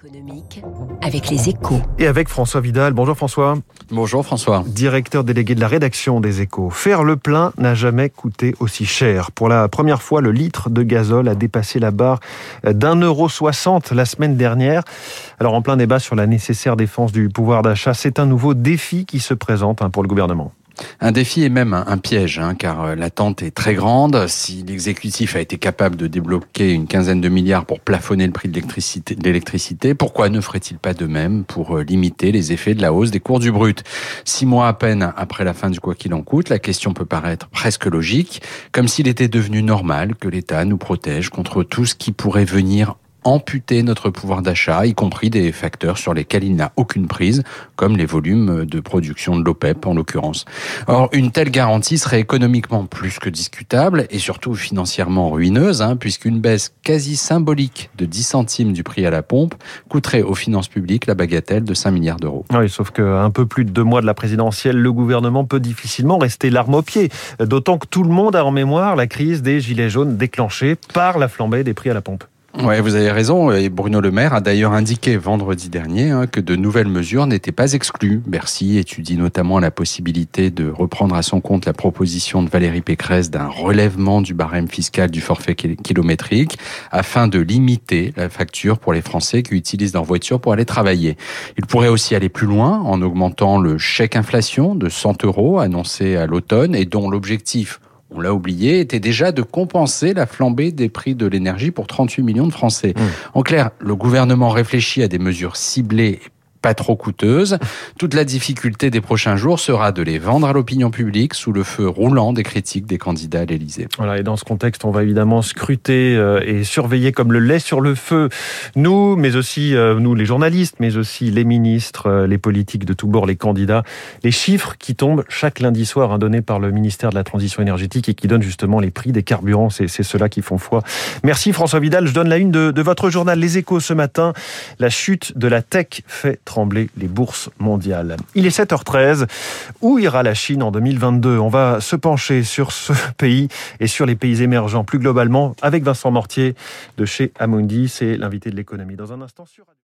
économique avec les échos. Et avec François Vidal. Bonjour François. Bonjour François. Directeur délégué de la rédaction des échos. Faire le plein n'a jamais coûté aussi cher. Pour la première fois, le litre de gazole a dépassé la barre d'un euro soixante la semaine dernière. Alors en plein débat sur la nécessaire défense du pouvoir d'achat, c'est un nouveau défi qui se présente hein, pour le gouvernement. Un défi et même un piège, hein, car euh, l'attente est très grande. Si l'exécutif a été capable de débloquer une quinzaine de milliards pour plafonner le prix de l'électricité, pourquoi ne ferait-il pas de même pour euh, limiter les effets de la hausse des cours du brut? Six mois à peine après la fin du quoi qu'il en coûte, la question peut paraître presque logique, comme s'il était devenu normal que l'État nous protège contre tout ce qui pourrait venir amputer notre pouvoir d'achat, y compris des facteurs sur lesquels il n'a aucune prise, comme les volumes de production de l'OPEP en l'occurrence. Or, une telle garantie serait économiquement plus que discutable et surtout financièrement ruineuse, hein, puisqu'une baisse quasi symbolique de 10 centimes du prix à la pompe coûterait aux finances publiques la bagatelle de 5 milliards d'euros. Oui, sauf qu'un peu plus de deux mois de la présidentielle, le gouvernement peut difficilement rester l'arme au pied, d'autant que tout le monde a en mémoire la crise des gilets jaunes déclenchée par la flambée des prix à la pompe. Vous avez raison. Bruno Le Maire a d'ailleurs indiqué vendredi dernier hein, que de nouvelles mesures n'étaient pas exclues. Bercy étudie notamment la possibilité de reprendre à son compte la proposition de Valérie Pécresse d'un relèvement du barème fiscal du forfait kilométrique afin de limiter la facture pour les Français qui utilisent leur voiture pour aller travailler. Il pourrait aussi aller plus loin en augmentant le chèque inflation de 100 euros annoncé à l'automne et dont l'objectif on l'a oublié, était déjà de compenser la flambée des prix de l'énergie pour 38 millions de Français. Mmh. En clair, le gouvernement réfléchit à des mesures ciblées pas trop coûteuse. Toute la difficulté des prochains jours sera de les vendre à l'opinion publique sous le feu roulant des critiques des candidats à l'Élysée. Voilà, et dans ce contexte, on va évidemment scruter euh, et surveiller comme le lait sur le feu, nous, mais aussi euh, nous les journalistes, mais aussi les ministres, euh, les politiques de tous bords, les candidats, les chiffres qui tombent chaque lundi soir, hein, donnés par le ministère de la Transition énergétique et qui donnent justement les prix des carburants. C'est ceux-là qui font foi. Merci François Vidal. Je donne la une de, de votre journal Les Échos ce matin. La chute de la tech fait trembler les bourses mondiales. Il est 7h13. Où ira la Chine en 2022 On va se pencher sur ce pays et sur les pays émergents plus globalement avec Vincent Mortier de chez Amundi. C'est l'invité de l'économie. Dans un instant sur